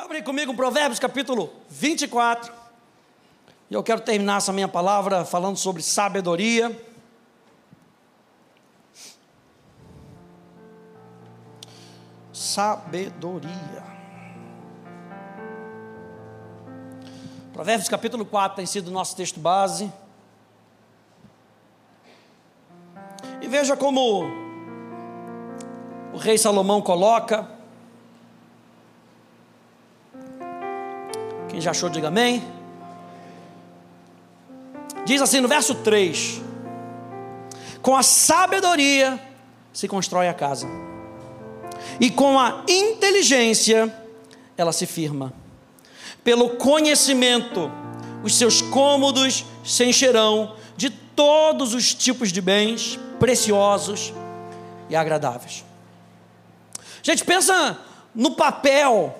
Abre comigo Provérbios capítulo 24. E eu quero terminar essa minha palavra falando sobre sabedoria. Sabedoria. Provérbios capítulo 4 tem sido nosso texto base. E veja como o rei Salomão coloca Quem já achou, diga amém. Diz assim no verso 3: Com a sabedoria se constrói a casa, e com a inteligência ela se firma. Pelo conhecimento, os seus cômodos se encherão de todos os tipos de bens preciosos e agradáveis. Gente, pensa no papel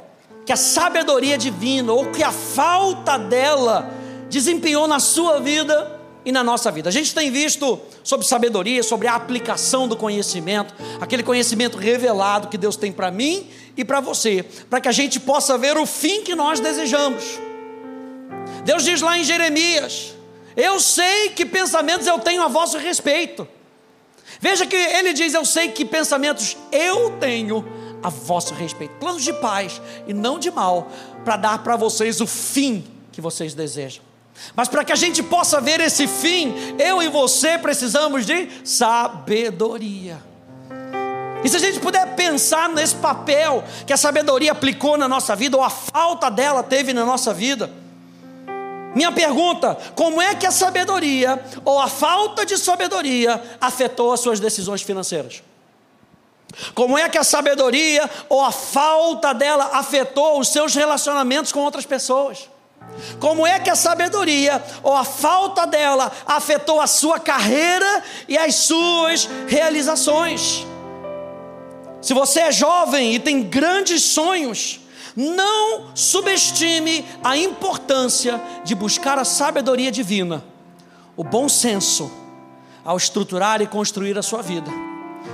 que a sabedoria divina ou que a falta dela desempenhou na sua vida e na nossa vida. A gente tem visto sobre sabedoria, sobre a aplicação do conhecimento, aquele conhecimento revelado que Deus tem para mim e para você, para que a gente possa ver o fim que nós desejamos. Deus diz lá em Jeremias: Eu sei que pensamentos eu tenho a vosso respeito. Veja que ele diz: Eu sei que pensamentos eu tenho a vosso respeito. Planos de paz e não de mal, para dar para vocês o fim que vocês desejam. Mas para que a gente possa ver esse fim, eu e você precisamos de sabedoria. E se a gente puder pensar nesse papel que a sabedoria aplicou na nossa vida, ou a falta dela teve na nossa vida, minha pergunta: como é que a sabedoria, ou a falta de sabedoria, afetou as suas decisões financeiras? Como é que a sabedoria ou a falta dela afetou os seus relacionamentos com outras pessoas? Como é que a sabedoria ou a falta dela afetou a sua carreira e as suas realizações? Se você é jovem e tem grandes sonhos, não subestime a importância de buscar a sabedoria divina, o bom senso, ao estruturar e construir a sua vida.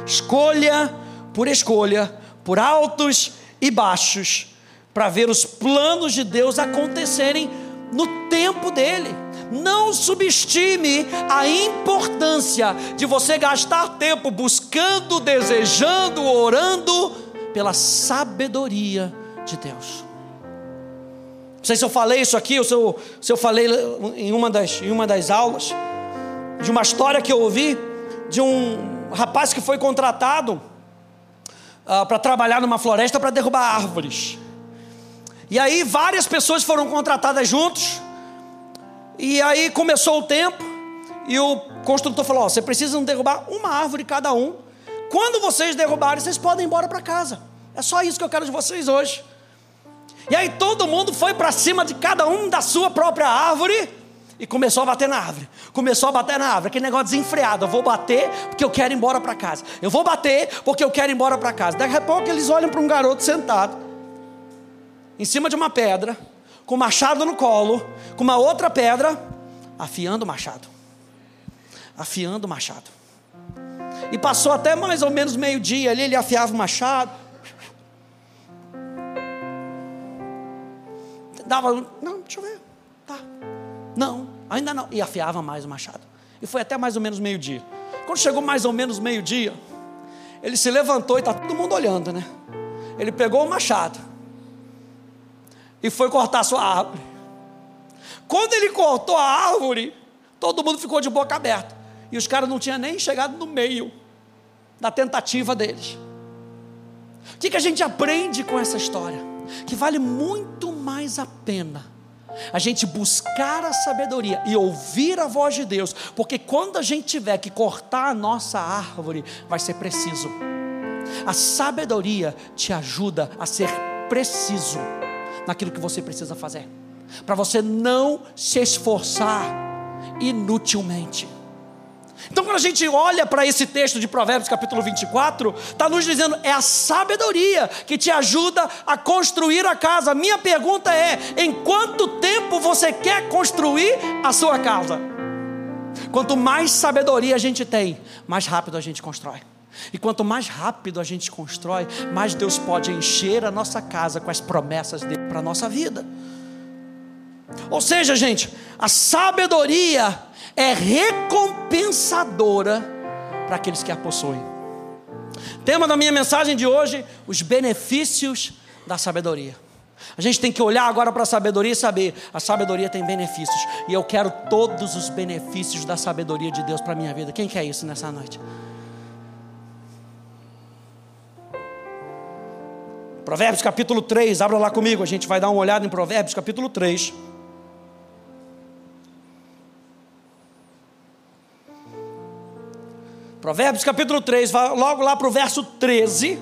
Escolha por escolha, por altos e baixos, para ver os planos de Deus acontecerem no tempo dele. Não subestime a importância de você gastar tempo buscando, desejando, orando pela sabedoria de Deus. Não sei se eu falei isso aqui, ou se eu, se eu falei em uma, das, em uma das aulas, de uma história que eu ouvi de um rapaz que foi contratado uh, para trabalhar numa floresta para derrubar árvores. E aí várias pessoas foram contratadas juntos. E aí começou o tempo e o construtor falou: oh, você precisa derrubar uma árvore cada um. Quando vocês derrubarem, vocês podem ir embora para casa. É só isso que eu quero de vocês hoje. E aí todo mundo foi para cima de cada um da sua própria árvore e começou a bater na árvore. Começou a bater na árvore. Aquele negócio desenfreado. Eu vou bater porque eu quero ir embora para casa. Eu vou bater porque eu quero ir embora para casa. Daqui a pouco eles olham para um garoto sentado em cima de uma pedra, com machado no colo, com uma outra pedra, afiando o machado. Afiando o machado. E passou até mais ou menos meio-dia ali, ele afiava o machado. Dava, não, deixa eu ver. Não, ainda não. E afiava mais o machado. E foi até mais ou menos meio-dia. Quando chegou mais ou menos meio-dia, ele se levantou e está todo mundo olhando, né? Ele pegou o machado e foi cortar sua árvore. Quando ele cortou a árvore, todo mundo ficou de boca aberta. E os caras não tinham nem chegado no meio da tentativa deles. O que, que a gente aprende com essa história? Que vale muito mais a pena a gente buscar a sabedoria e ouvir a voz de Deus, porque quando a gente tiver que cortar a nossa árvore, vai ser preciso. A sabedoria te ajuda a ser preciso naquilo que você precisa fazer, para você não se esforçar inutilmente. Então, quando a gente olha para esse texto de Provérbios, capítulo 24, está nos dizendo: é a sabedoria que te ajuda a construir a casa. Minha pergunta é: em quanto tempo você quer construir a sua casa? Quanto mais sabedoria a gente tem, mais rápido a gente constrói. E quanto mais rápido a gente constrói, mais Deus pode encher a nossa casa com as promessas dele para a nossa vida. Ou seja, gente, a sabedoria é recompensadora para aqueles que a possuem. Tema da minha mensagem de hoje: os benefícios da sabedoria. A gente tem que olhar agora para a sabedoria e saber: a sabedoria tem benefícios, e eu quero todos os benefícios da sabedoria de Deus para a minha vida. Quem quer isso nessa noite? Provérbios capítulo 3, abra lá comigo, a gente vai dar uma olhada em Provérbios capítulo 3. Provérbios capítulo 3, vai logo lá para o verso 13.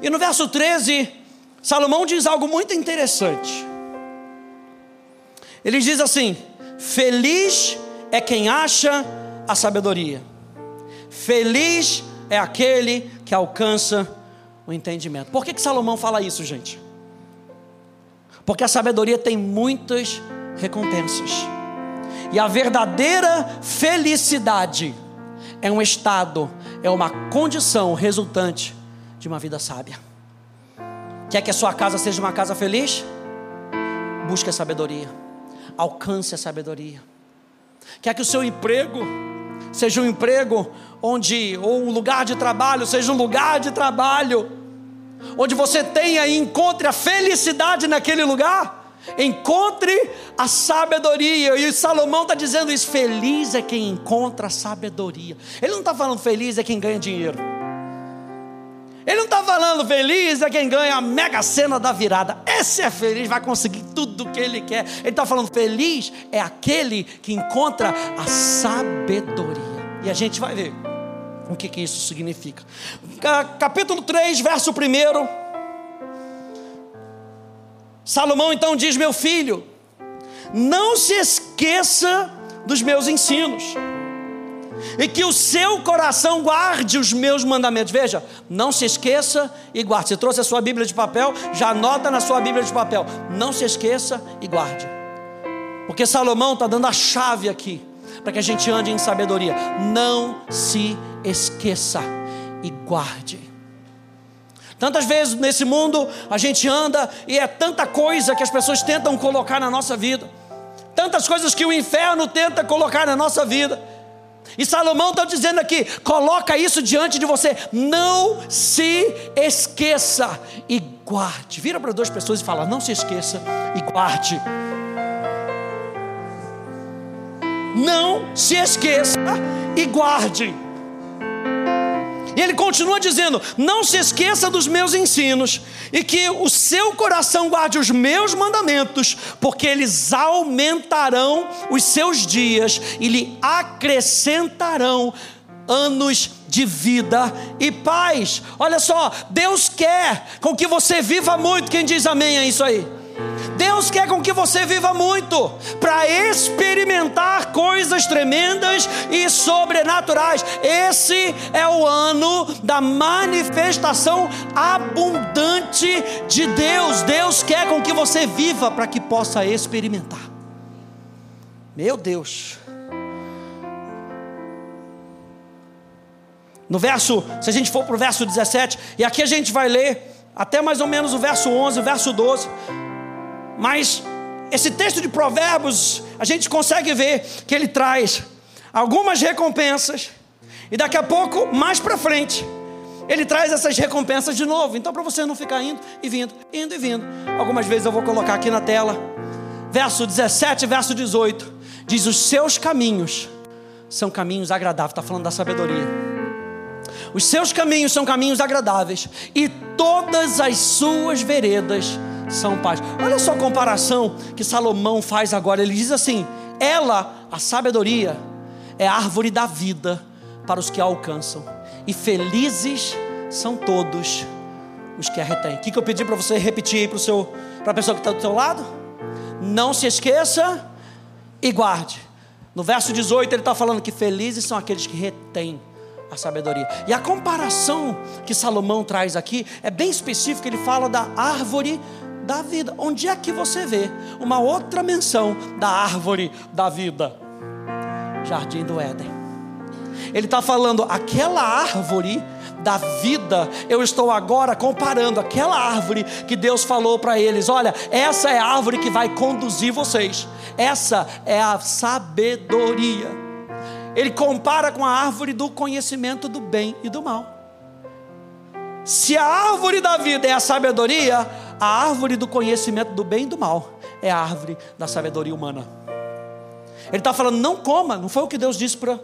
E no verso 13, Salomão diz algo muito interessante. Ele diz assim: Feliz é quem acha a sabedoria Feliz é aquele que alcança o entendimento. Por que, que Salomão fala isso, gente? Porque a sabedoria tem muitas recompensas. E a verdadeira felicidade é um estado, é uma condição resultante de uma vida sábia. Quer que a sua casa seja uma casa feliz? Busque a sabedoria. Alcance a sabedoria. Quer que o seu emprego seja um emprego onde, ou um lugar de trabalho, seja um lugar de trabalho, onde você tenha e encontre a felicidade naquele lugar. Encontre a sabedoria, e Salomão está dizendo isso: feliz é quem encontra a sabedoria. Ele não está falando feliz é quem ganha dinheiro. Ele não está falando feliz é quem ganha a mega cena da virada. Esse é feliz, vai conseguir tudo o que ele quer. Ele está falando feliz é aquele que encontra a sabedoria. E a gente vai ver o que, que isso significa. Capítulo 3, verso 1. Salomão então diz: Meu filho, não se esqueça dos meus ensinos, e que o seu coração guarde os meus mandamentos. Veja, não se esqueça e guarde. Você trouxe a sua Bíblia de papel, já anota na sua Bíblia de papel. Não se esqueça e guarde. Porque Salomão está dando a chave aqui para que a gente ande em sabedoria. Não se esqueça e guarde. Tantas vezes nesse mundo a gente anda e é tanta coisa que as pessoas tentam colocar na nossa vida, tantas coisas que o inferno tenta colocar na nossa vida. E Salomão está dizendo aqui: coloca isso diante de você, não se esqueça e guarde. Vira para duas pessoas e fala: não se esqueça e guarde. Não se esqueça e guarde. E ele continua dizendo: Não se esqueça dos meus ensinos, e que o seu coração guarde os meus mandamentos, porque eles aumentarão os seus dias e lhe acrescentarão anos de vida e paz. Olha só, Deus quer com que você viva muito. Quem diz amém a isso aí? Deus quer com que você viva muito, para experimentar coisas tremendas e sobrenaturais. Esse é o ano da manifestação abundante de Deus. Deus quer com que você viva para que possa experimentar. Meu Deus. No verso, se a gente for para o verso 17, e aqui a gente vai ler até mais ou menos o verso 11, o verso 12. Mas esse texto de Provérbios, a gente consegue ver que ele traz algumas recompensas, e daqui a pouco, mais para frente, ele traz essas recompensas de novo. Então, para você não ficar indo e vindo, indo e vindo. Algumas vezes eu vou colocar aqui na tela, verso 17, verso 18: diz: Os seus caminhos são caminhos agradáveis, está falando da sabedoria. Os seus caminhos são caminhos agradáveis, e todas as suas veredas são paz. Olha só a comparação que Salomão faz agora. Ele diz assim: ela, a sabedoria, é a árvore da vida para os que a alcançam, e felizes são todos os que a retêm. O que, que eu pedi para você repetir para a pessoa que está do seu lado? Não se esqueça e guarde. No verso 18 ele está falando que felizes são aqueles que retêm a sabedoria. E a comparação que Salomão traz aqui é bem específica, ele fala da árvore da vida. Onde é que você vê uma outra menção da árvore da vida? jardim do Éden. Ele está falando, aquela árvore da vida, eu estou agora comparando aquela árvore que Deus falou para eles: olha, essa é a árvore que vai conduzir vocês, essa é a sabedoria. Ele compara com a árvore do conhecimento do bem e do mal. Se a árvore da vida é a sabedoria, a árvore do conhecimento do bem e do mal é a árvore da sabedoria humana. Ele está falando, não coma, não foi o que Deus disse para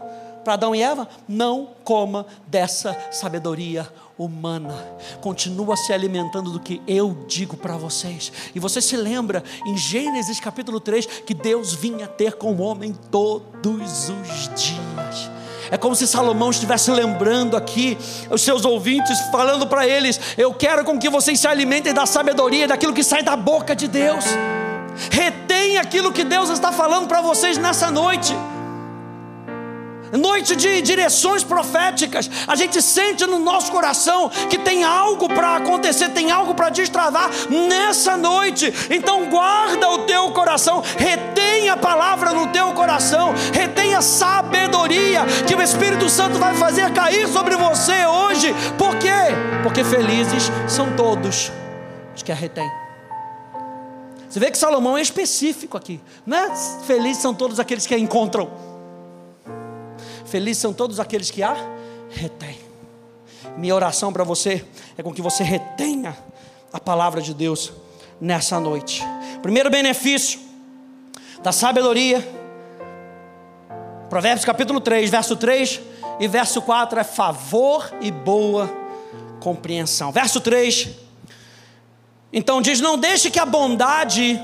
para Adão e Eva, não coma dessa sabedoria humana. Continua se alimentando do que eu digo para vocês. E você se lembra em Gênesis capítulo 3 que Deus vinha ter com o homem todos os dias. É como se Salomão estivesse lembrando aqui os seus ouvintes, falando para eles: Eu quero com que vocês se alimentem da sabedoria, daquilo que sai da boca de Deus. Retém aquilo que Deus está falando para vocês nessa noite noite de direções proféticas. A gente sente no nosso coração que tem algo para acontecer, tem algo para destravar nessa noite. Então guarda o teu coração, retenha a palavra no teu coração, retenha sabedoria que o Espírito Santo vai fazer cair sobre você hoje. Por quê? Porque felizes são todos os que a retêm. Você vê que Salomão é específico aqui, não é? Felizes são todos aqueles que a encontram. Felizes são todos aqueles que a retêm. Minha oração para você é com que você retenha a palavra de Deus nessa noite. Primeiro benefício da sabedoria, Provérbios capítulo 3, verso 3 e verso 4 é favor e boa compreensão. Verso 3, então diz: Não deixe que a bondade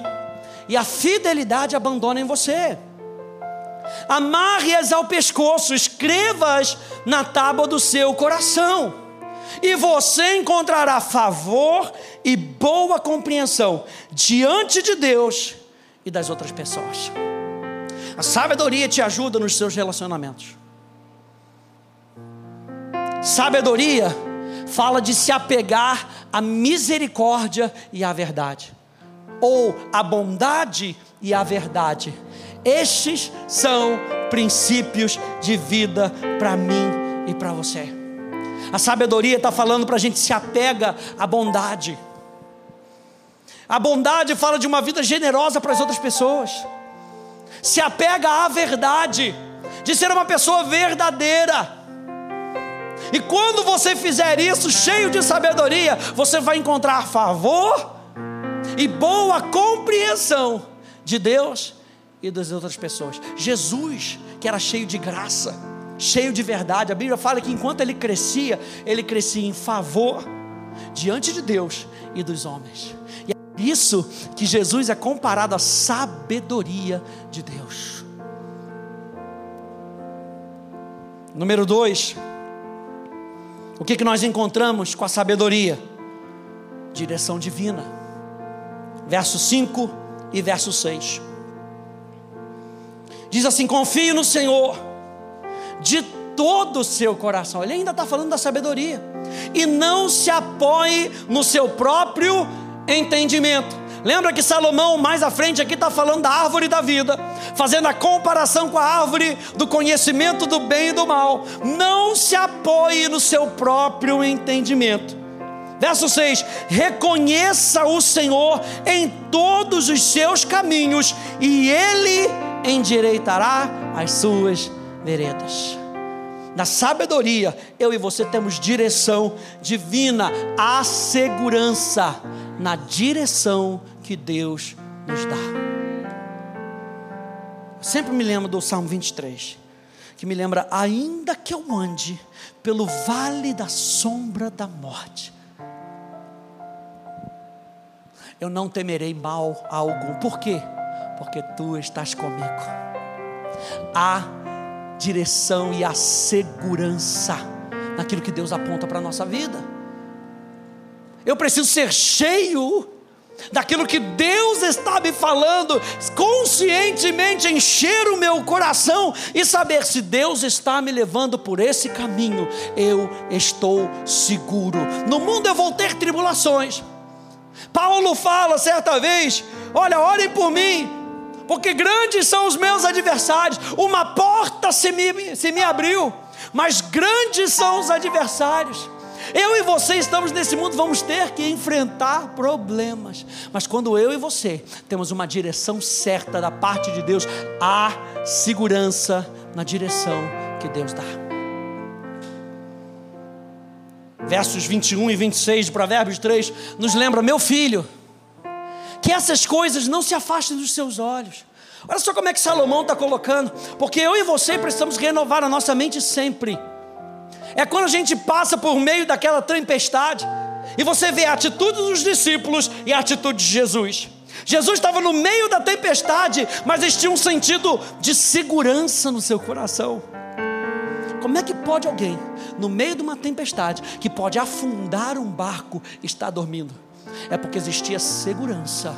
e a fidelidade abandonem você amarre-as ao pescoço, escreva-as na tábua do seu coração, e você encontrará favor e boa compreensão diante de Deus e das outras pessoas. A sabedoria te ajuda nos seus relacionamentos. Sabedoria fala de se apegar à misericórdia e à verdade, ou à bondade e à verdade estes são princípios de vida para mim e para você. A sabedoria está falando para a gente se apega à bondade. A bondade fala de uma vida generosa para as outras pessoas. Se apega à verdade, de ser uma pessoa verdadeira. E quando você fizer isso, cheio de sabedoria, você vai encontrar favor e boa compreensão de Deus e das outras pessoas. Jesus, que era cheio de graça, cheio de verdade, a Bíblia fala que enquanto ele crescia, ele crescia em favor diante de Deus e dos homens. E é por isso que Jesus é comparado à sabedoria de Deus. Número dois, o que, que nós encontramos com a sabedoria? Direção divina. Verso 5 e verso 6. Diz assim: confie no Senhor de todo o seu coração. Ele ainda está falando da sabedoria. E não se apoie no seu próprio entendimento. Lembra que Salomão, mais à frente, aqui está falando da árvore da vida, fazendo a comparação com a árvore do conhecimento do bem e do mal. Não se apoie no seu próprio entendimento. Verso 6: Reconheça o Senhor em todos os seus caminhos, e Ele endireitará as suas veredas. Na sabedoria, eu e você temos direção divina, a segurança na direção que Deus nos dá. Eu sempre me lembro do Salmo 23, que me lembra: ainda que eu ande pelo vale da sombra da morte, eu não temerei mal algum. Por quê? Porque tu estás comigo. Há direção e a segurança naquilo que Deus aponta para a nossa vida. Eu preciso ser cheio daquilo que Deus está me falando, conscientemente encher o meu coração e saber se Deus está me levando por esse caminho, eu estou seguro. No mundo eu vou ter tribulações. Paulo fala certa vez: Olha, orem por mim, porque grandes são os meus adversários. Uma porta se me, se me abriu, mas grandes são os adversários. Eu e você estamos nesse mundo, vamos ter que enfrentar problemas. Mas quando eu e você temos uma direção certa da parte de Deus, há segurança na direção que Deus dá. Versos 21 e 26 de Provérbios 3 nos lembra, meu filho, que essas coisas não se afastem dos seus olhos. Olha só como é que Salomão está colocando, porque eu e você precisamos renovar a nossa mente sempre. É quando a gente passa por meio daquela tempestade e você vê a atitude dos discípulos e a atitude de Jesus. Jesus estava no meio da tempestade, mas eles tinham um sentido de segurança no seu coração. Como é que pode alguém, no meio de uma tempestade, que pode afundar um barco, estar dormindo? É porque existia segurança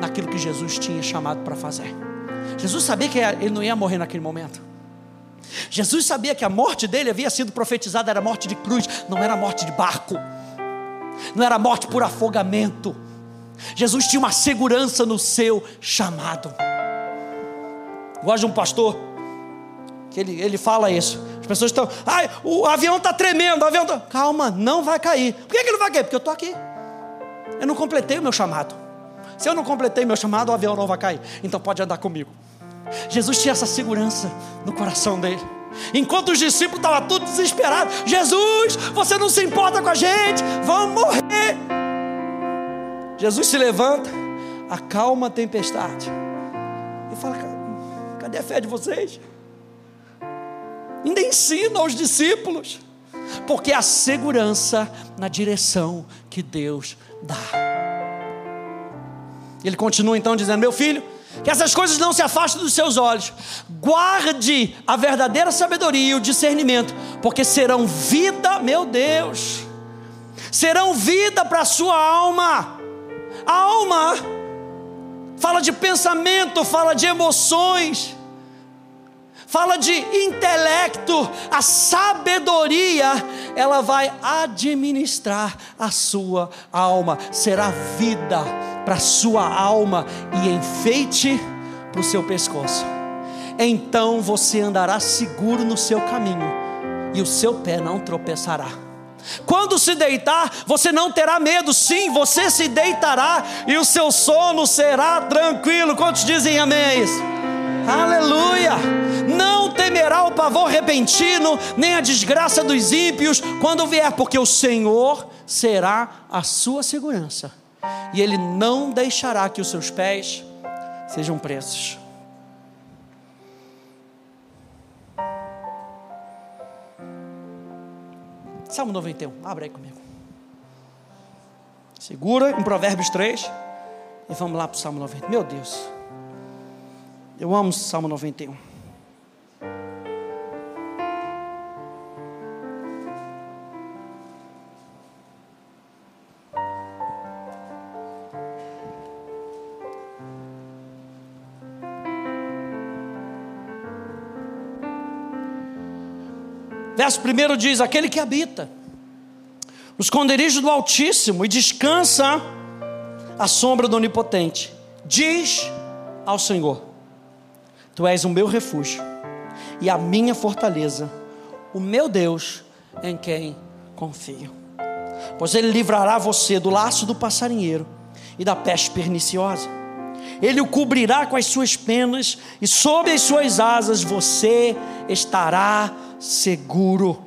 naquilo que Jesus tinha chamado para fazer. Jesus sabia que ele não ia morrer naquele momento. Jesus sabia que a morte dele havia sido profetizada, era morte de cruz, não era morte de barco, não era morte por afogamento. Jesus tinha uma segurança no seu chamado. Gosto de um pastor que ele, ele fala isso. As pessoas estão, ai, o avião está tremendo, o avião está. Calma, não vai cair. Por que, que ele vai cair? Porque eu estou aqui. Eu não completei o meu chamado. Se eu não completei meu chamado, o avião não vai cair. Então pode andar comigo. Jesus tinha essa segurança no coração dele. Enquanto os discípulos estavam todos desesperados, Jesus, você não se importa com a gente, vamos morrer. Jesus se levanta, acalma a tempestade e fala: cadê a fé de vocês? Ainda ensina aos discípulos, porque a segurança na direção que Deus dá. Ele continua então dizendo: Meu filho, que essas coisas não se afastem dos seus olhos. Guarde a verdadeira sabedoria e o discernimento, porque serão vida, meu Deus, serão vida para a sua alma. A alma fala de pensamento, fala de emoções, fala de intelecto, a sabedoria, ela vai administrar a sua alma, será vida para a sua alma e enfeite para o seu pescoço. Então você andará seguro no seu caminho e o seu pé não tropeçará. Quando se deitar, você não terá medo, sim, você se deitará e o seu sono será tranquilo. Quantos dizem amém? Aleluia! Temerá o pavor repentino, nem a desgraça dos ímpios quando vier, porque o Senhor será a sua segurança, e Ele não deixará que os seus pés sejam presos. Salmo 91, abre aí comigo. Segura em Provérbios 3 e vamos lá para o Salmo 90. Meu Deus. Eu amo o Salmo 91. Verso 1 diz: Aquele que habita no esconderijo do Altíssimo e descansa à sombra do Onipotente, diz ao Senhor: Tu és o meu refúgio e a minha fortaleza, o meu Deus em quem confio. Pois ele livrará você do laço do passarinheiro e da peste perniciosa. Ele o cobrirá com as suas penas e sob as suas asas você estará seguro.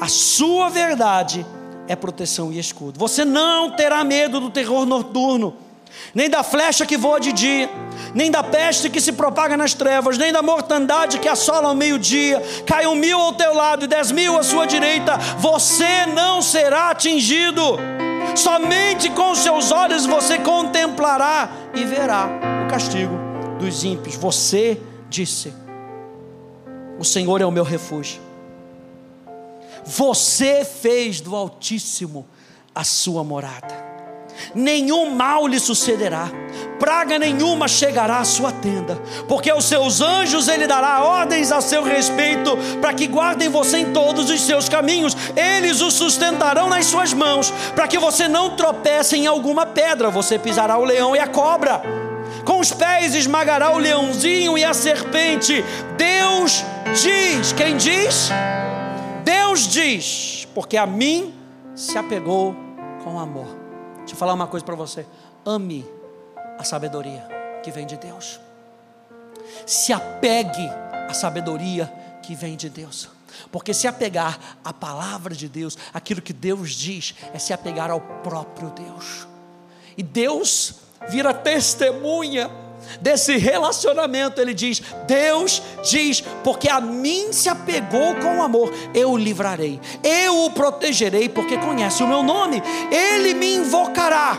A sua verdade é proteção e escudo. Você não terá medo do terror noturno nem da flecha que voa de dia, nem da peste que se propaga nas trevas, nem da mortandade que assola ao meio-dia. Caiam mil ao teu lado e dez mil à sua direita, você não será atingido. Somente com seus olhos você contemplará e verá o castigo dos ímpios. Você disse: O Senhor é o meu refúgio. Você fez do Altíssimo a sua morada nenhum mal lhe sucederá, praga nenhuma chegará à sua tenda, porque aos seus anjos ele dará ordens a seu respeito, para que guardem você em todos os seus caminhos, eles o sustentarão nas suas mãos, para que você não tropece em alguma pedra, você pisará o leão e a cobra. Com os pés esmagará o leãozinho e a serpente. Deus diz, quem diz? Deus diz, porque a mim se apegou com amor. Deixa eu falar uma coisa para você. Ame a sabedoria que vem de Deus. Se apegue à sabedoria que vem de Deus. Porque se apegar à palavra de Deus, aquilo que Deus diz, é se apegar ao próprio Deus. E Deus vira testemunha desse relacionamento. Ele diz: Deus diz, porque a mim se apegou com amor, eu o livrarei, eu o protegerei, porque conhece o meu nome, ele me invocará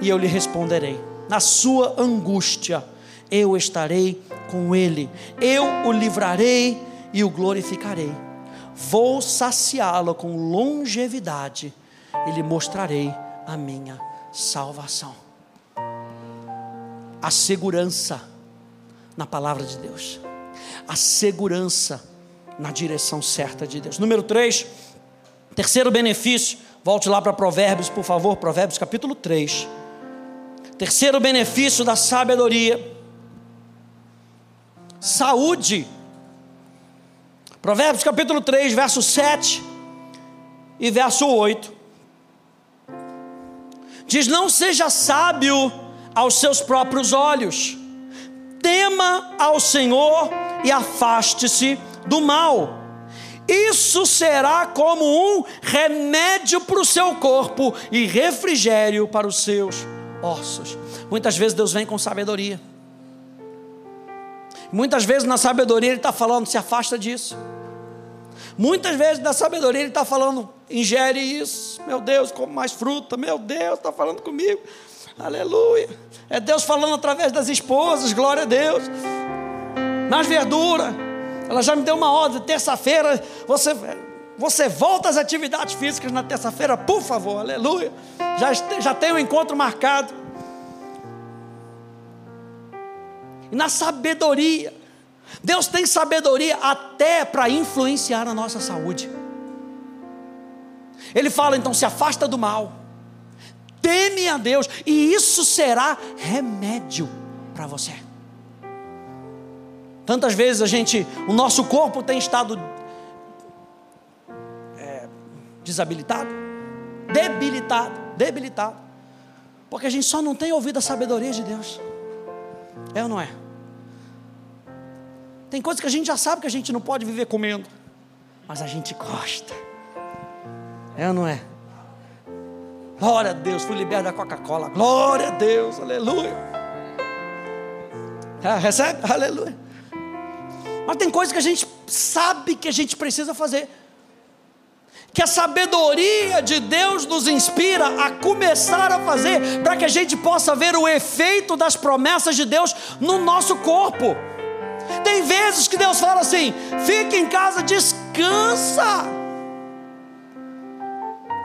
e eu lhe responderei. Na sua angústia, eu estarei com ele, eu o livrarei e o glorificarei. Vou saciá-lo com longevidade e lhe mostrarei a minha salvação. A segurança na palavra de Deus, a segurança na direção certa de Deus. Número 3, terceiro benefício, volte lá para Provérbios, por favor, Provérbios capítulo 3. Terceiro benefício da sabedoria, saúde. Provérbios capítulo 3, verso 7 e verso 8. Diz: Não seja sábio aos seus próprios olhos, tema ao Senhor e afaste-se do mal. Isso será como um remédio para o seu corpo e refrigério para os seus ossos. Muitas vezes Deus vem com sabedoria. Muitas vezes na sabedoria Ele está falando, se afasta disso. Muitas vezes na sabedoria Ele está falando, ingere isso. Meu Deus, come mais fruta. Meu Deus, está falando comigo. Aleluia. É Deus falando através das esposas, glória a Deus. Mais verdura. Ela já me deu uma ordem, terça-feira você, você volta às atividades físicas na terça-feira, por favor, aleluia. Já, já tem um encontro marcado. E na sabedoria. Deus tem sabedoria até para influenciar a nossa saúde. Ele fala então: se afasta do mal, teme a Deus, e isso será remédio para você. Tantas vezes a gente, o nosso corpo tem estado é, desabilitado, debilitado, debilitado, porque a gente só não tem ouvido a sabedoria de Deus. É ou não é? Tem coisas que a gente já sabe que a gente não pode viver comendo, mas a gente gosta. É ou não é? Glória a Deus, fui liberto da Coca-Cola. Glória a Deus, aleluia. Ah, recebe? Aleluia. Mas tem coisas que a gente sabe que a gente precisa fazer. Que a sabedoria de Deus nos inspira a começar a fazer, para que a gente possa ver o efeito das promessas de Deus no nosso corpo. Tem vezes que Deus fala assim: fique em casa, descansa.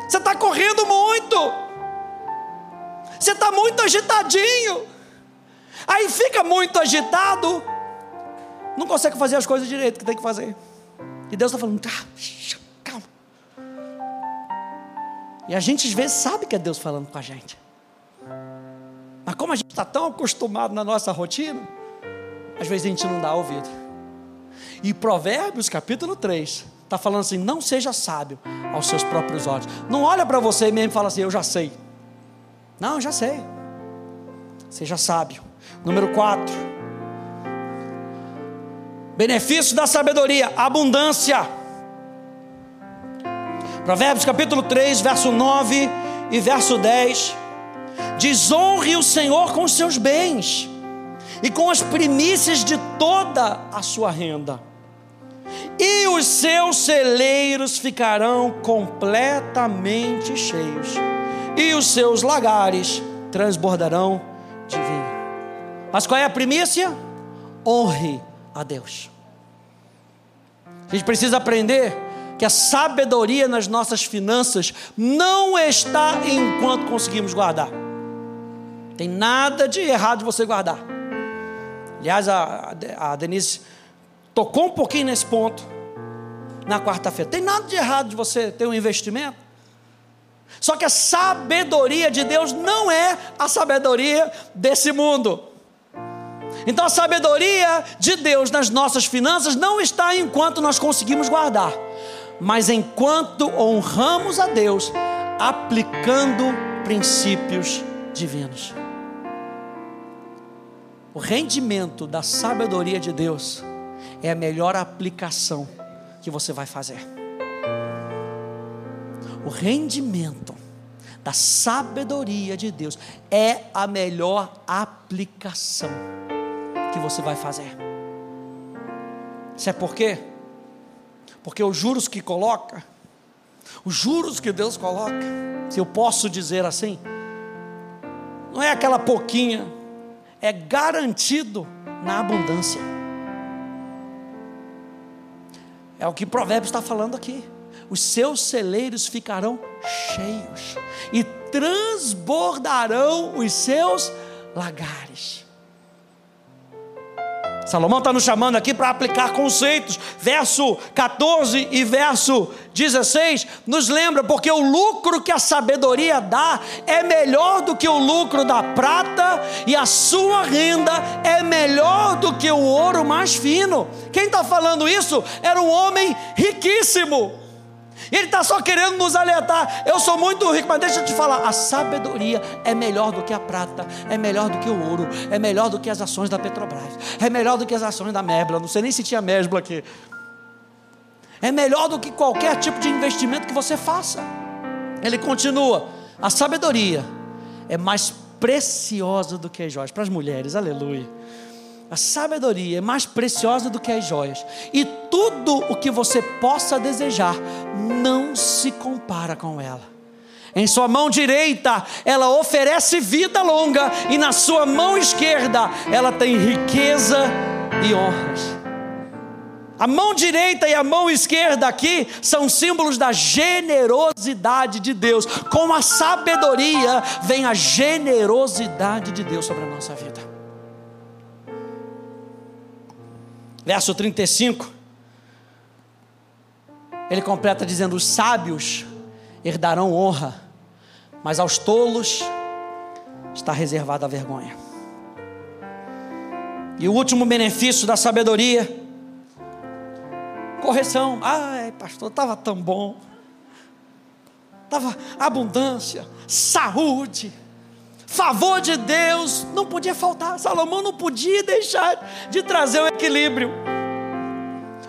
Você está correndo muito, você está muito agitadinho, aí fica muito agitado, não consegue fazer as coisas direito que tem que fazer. E Deus está falando: ah, calma. E a gente às vezes sabe que é Deus falando com a gente. Mas como a gente está tão acostumado na nossa rotina, às vezes a gente não dá ouvido. E Provérbios capítulo 3 está falando assim: não seja sábio aos seus próprios olhos. Não olha para você mesmo e fala assim: eu já sei. Não, eu já sei. Seja sábio. Número 4. Benefício da sabedoria, abundância. Provérbios capítulo 3, verso 9 e verso 10. Desonre o Senhor com os seus bens e com as primícias de toda a sua renda. E os seus celeiros ficarão completamente cheios, e os seus lagares transbordarão de vinho. Mas qual é a primícia? Honre a Deus. A gente precisa aprender que a sabedoria nas nossas finanças não está enquanto conseguimos guardar. Tem nada de errado de você guardar. Aliás, a, a Denise tocou um pouquinho nesse ponto na quarta-feira. Tem nada de errado de você ter um investimento. Só que a sabedoria de Deus não é a sabedoria desse mundo. Então a sabedoria de Deus nas nossas finanças não está enquanto nós conseguimos guardar, mas enquanto honramos a Deus aplicando princípios divinos. O rendimento da sabedoria de Deus é a melhor aplicação que você vai fazer. O rendimento da sabedoria de Deus é a melhor aplicação que você vai fazer. Sabe por quê? Porque os juros que coloca, os juros que Deus coloca, se eu posso dizer assim, não é aquela pouquinha, é garantido na abundância. É o que Provérbios está falando aqui. Os seus celeiros ficarão cheios e transbordarão os seus lagares. Salomão está nos chamando aqui para aplicar conceitos. Verso 14 e verso 16 nos lembra, porque o lucro que a sabedoria dá é melhor do que o lucro da prata, e a sua renda é melhor do que o ouro mais fino. Quem está falando isso era um homem riquíssimo. Ele está só querendo nos alertar. Eu sou muito rico, mas deixa eu te falar: a sabedoria é melhor do que a prata, é melhor do que o ouro, é melhor do que as ações da Petrobras, é melhor do que as ações da Mesbla. Não sei nem se tinha Mesbla aqui. É melhor do que qualquer tipo de investimento que você faça. Ele continua: a sabedoria é mais preciosa do que as joias. Para as mulheres, aleluia. A sabedoria é mais preciosa do que as joias. E tudo o que você possa desejar não se compara com ela. Em sua mão direita, ela oferece vida longa, e na sua mão esquerda, ela tem riqueza e honras. A mão direita e a mão esquerda aqui são símbolos da generosidade de Deus. Com a sabedoria vem a generosidade de Deus sobre a nossa vida. verso 35, ele completa dizendo: Os sábios herdarão honra, mas aos tolos está reservada a vergonha. E o último benefício da sabedoria, correção. Ai, pastor, estava tão bom. Estava abundância, saúde favor de Deus não podia faltar. Salomão não podia deixar de trazer o equilíbrio.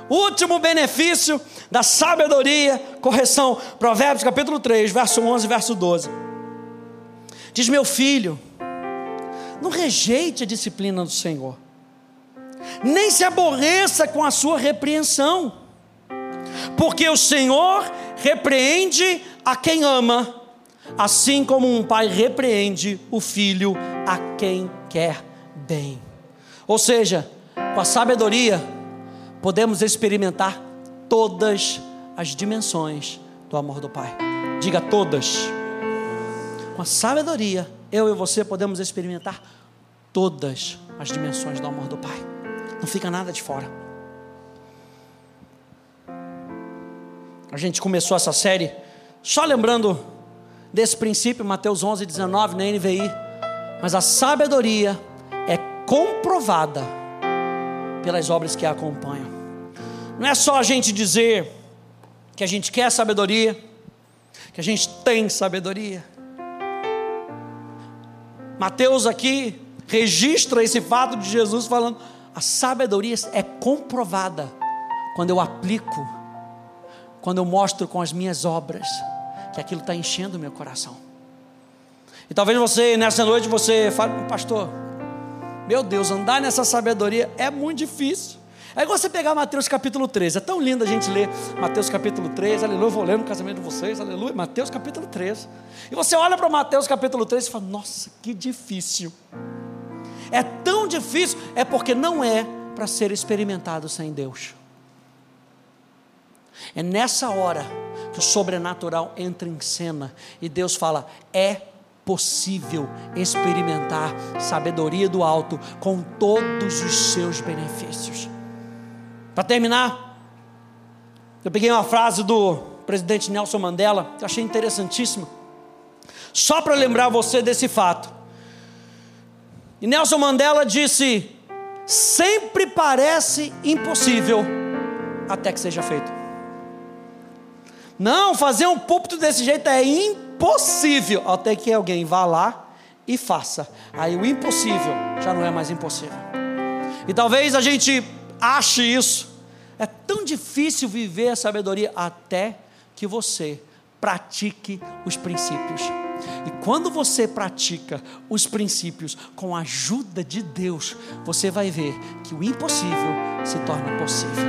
Último benefício da sabedoria, correção, Provérbios capítulo 3, verso 11, verso 12. Diz: Meu filho, não rejeite a disciplina do Senhor, nem se aborreça com a sua repreensão, porque o Senhor repreende a quem ama assim como um pai repreende o filho a quem quer bem. Ou seja, com a sabedoria, podemos experimentar todas as dimensões do amor do Pai. Diga todas. Com a sabedoria, eu e você podemos experimentar todas as dimensões do amor do Pai. Não fica nada de fora. A gente começou essa série só lembrando desse princípio, Mateus 11, 19, na NVI. Mas a sabedoria é comprovada pelas obras que a acompanham. Não é só a gente dizer que a gente quer sabedoria, que a gente tem sabedoria. Mateus aqui registra esse fato de Jesus falando: a sabedoria é comprovada quando eu aplico, quando eu mostro com as minhas obras que aquilo está enchendo o meu coração. E talvez você, nessa noite, você fale, pastor, meu Deus, andar nessa sabedoria é muito difícil. É igual você pegar Mateus capítulo 13, é tão lindo a gente ler Mateus capítulo 13, aleluia, vou ler no casamento de vocês, aleluia, Mateus capítulo 13. E você olha para Mateus capítulo 13 e fala, nossa, que difícil. É tão difícil, é porque não é para ser experimentado sem Deus. É nessa hora que o sobrenatural entra em cena e Deus fala: é possível experimentar sabedoria do alto com todos os seus benefícios. Para terminar, eu peguei uma frase do presidente Nelson Mandela, que eu achei interessantíssima, só para lembrar você desse fato. E Nelson Mandela disse sempre parece impossível até que seja feito. Não, fazer um púlpito desse jeito é impossível até que alguém vá lá e faça. Aí o impossível já não é mais impossível. E talvez a gente ache isso. É tão difícil viver a sabedoria até que você pratique os princípios. E quando você pratica os princípios com a ajuda de Deus, você vai ver que o impossível se torna possível.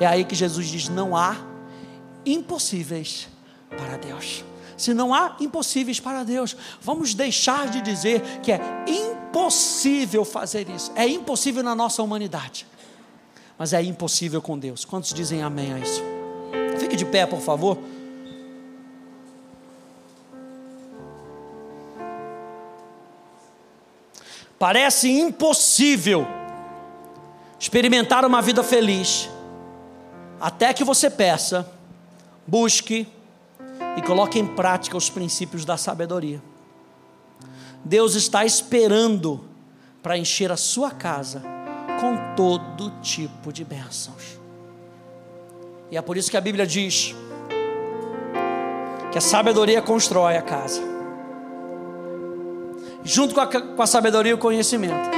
É aí que Jesus diz: não há impossíveis para Deus. Se não há impossíveis para Deus, vamos deixar de dizer que é impossível fazer isso. É impossível na nossa humanidade, mas é impossível com Deus. Quantos dizem amém a isso? Fique de pé, por favor. Parece impossível experimentar uma vida feliz, até que você peça, busque e coloque em prática os princípios da sabedoria. Deus está esperando para encher a sua casa com todo tipo de bênçãos. E é por isso que a Bíblia diz que a sabedoria constrói a casa junto com a, com a sabedoria o conhecimento.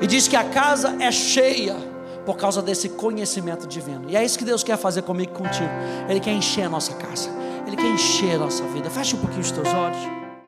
E diz que a casa é cheia por causa desse conhecimento divino. E é isso que Deus quer fazer comigo e contigo. Ele quer encher a nossa casa. Ele quer encher a nossa vida. Feche um pouquinho os teus olhos.